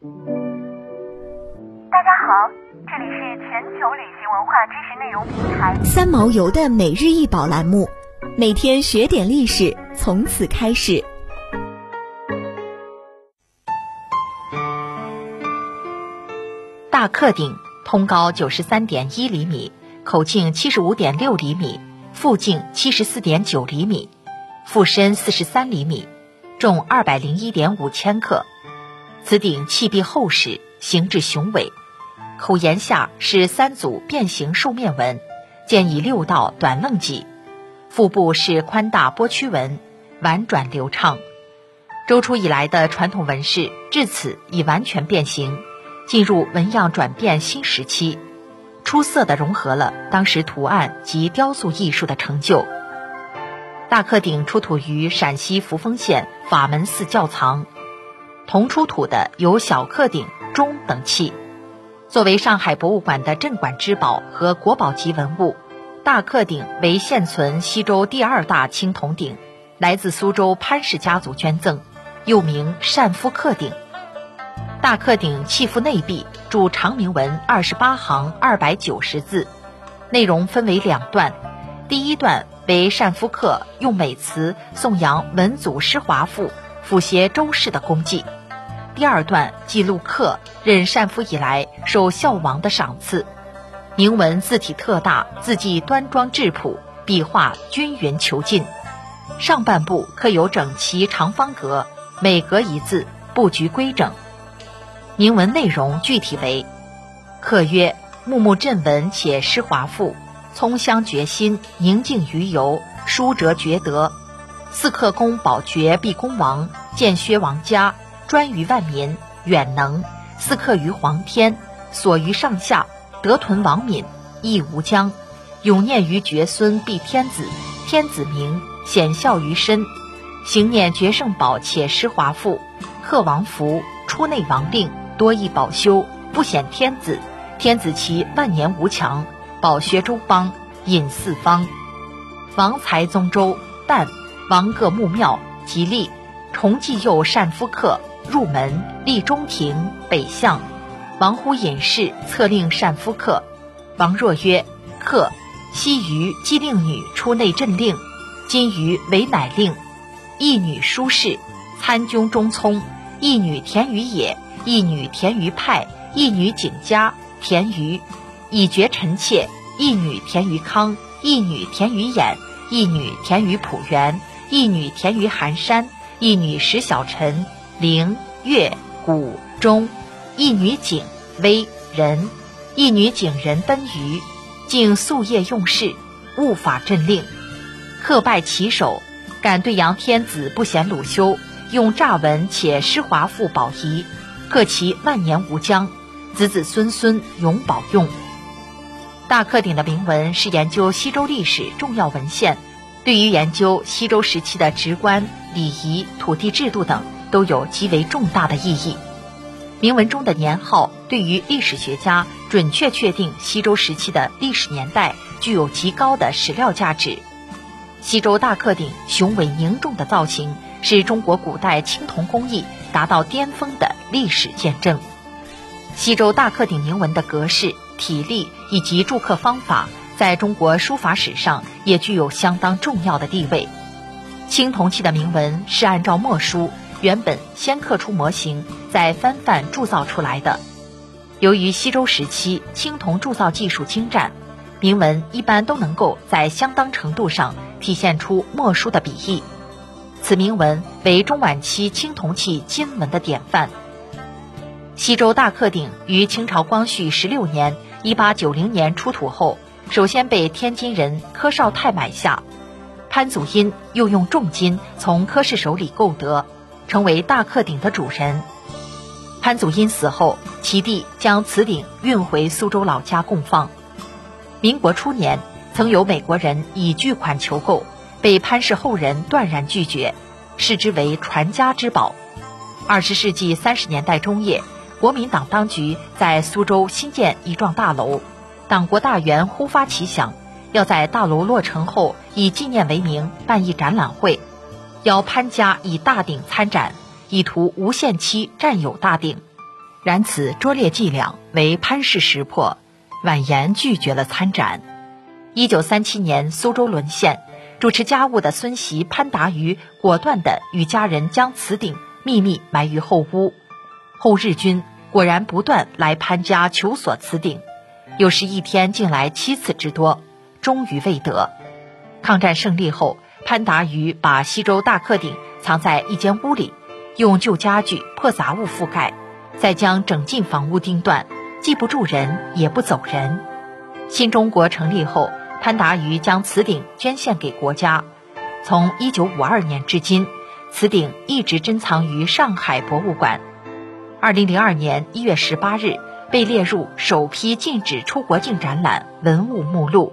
大家好，这里是全球旅行文化知识内容平台三毛游的每日一宝栏目，每天学点历史，从此开始。大克顶通高九十三点一厘米，口径七十五点六厘米，腹径七十四点九厘米，腹深四十三厘米，重二百零一点五千克。此鼎器壁厚实，形制雄伟，口沿下是三组变形兽面纹，建以六道短楞脊，腹部是宽大波曲纹，婉转流畅。周初以来的传统纹饰至此已完全变形，进入纹样转变新时期，出色的融合了当时图案及雕塑艺术的成就。大克鼎出土于陕西扶风县法门寺窖藏。同出土的有小克鼎、钟等器。作为上海博物馆的镇馆之宝和国宝级文物，大克鼎为现存西周第二大青铜鼎，来自苏州潘氏家族捐赠，又名善夫克鼎。大克鼎器腹内壁铸长铭文二十八行二百九十字，内容分为两段，第一段为善夫克用美词颂扬文祖师华父辅协周氏的功绩。第二段记录客任善夫以来受孝王的赏赐，铭文字体特大，字迹端庄质朴，笔画均匀遒劲。上半部刻有整齐长方格，每格一字，布局规整。铭文内容具体为：客曰：“木木振文且诗华富，葱香绝心，宁静于游，书哲绝德。四克公保爵毕公王，建薛王家。”专于万民，远能思克于皇天，所于上下，得屯王敏，义无疆，永念于绝孙必天子，天子明显孝于身，行念绝圣宝且施华富，克王福，出内王令，多益保修，不显天子，天子其万年无强，保学周邦，引四方，王才宗周，旦王各墓庙，吉利，崇祭佑善夫客。入门立中庭北向，王乎隐士策令善夫客。王若曰：“客，昔于既令女出内镇令，今于为乃令。一女舒氏，参军中聪；一女田于野，一女田于派，一女景家田于以绝臣妾；一女田于康，一女田于衍，一女田于浦原，一女田于寒山，一女石小臣。”灵、月、谷、中，一女景、微、人，一女景人奔鱼，竟夙夜用事，务法镇令。克拜其首，敢对阳天子不嫌鲁修，用诈文且施华富宝仪，克其万年无疆，子子孙孙永保用。大克鼎的铭文是研究西周历史重要文献，对于研究西周时期的直观、礼仪、土地制度等。都有极为重大的意义。铭文中的年号对于历史学家准确确定西周时期的历史年代具有极高的史料价值。西周大克鼎雄伟凝重的造型是中国古代青铜工艺达到巅峰的历史见证。西周大克鼎铭文的格式、体例以及铸刻方法，在中国书法史上也具有相当重要的地位。青铜器的铭文是按照墨书。原本先刻出模型，再翻范铸造出来的。由于西周时期青铜铸造技术精湛，铭文一般都能够在相当程度上体现出墨书的笔意。此铭文为中晚期青铜器金文的典范。西周大克鼎于清朝光绪十六年（一八九零年）出土后，首先被天津人柯绍泰买下，潘祖荫又用重金从柯氏手里购得。成为大克鼎的主人。潘祖荫死后，其弟将此鼎运回苏州老家供放。民国初年，曾有美国人以巨款求购，被潘氏后人断然拒绝，视之为传家之宝。二十世纪三十年代中叶，国民党当局在苏州新建一幢大楼，党国大员忽发奇想，要在大楼落成后以纪念为名办一展览会。邀潘家以大鼎参展，以图无限期占有大鼎。然此拙劣伎俩为潘氏识破，婉言拒绝了参展。一九三七年苏州沦陷，主持家务的孙媳潘达于果断地与家人将此鼎秘密埋于后屋。后日军果然不断来潘家求索此鼎，有时一天竟来七次之多，终于未得。抗战胜利后，潘达于把西周大克鼎藏在一间屋里，用旧家具、破杂物覆盖，再将整进房屋钉断，既不住人，也不走人。新中国成立后，潘达于将此鼎捐献给国家。从1952年至今，此鼎一直珍藏于上海博物馆。2002年1月18日，被列入首批禁止出国境展览文物目录。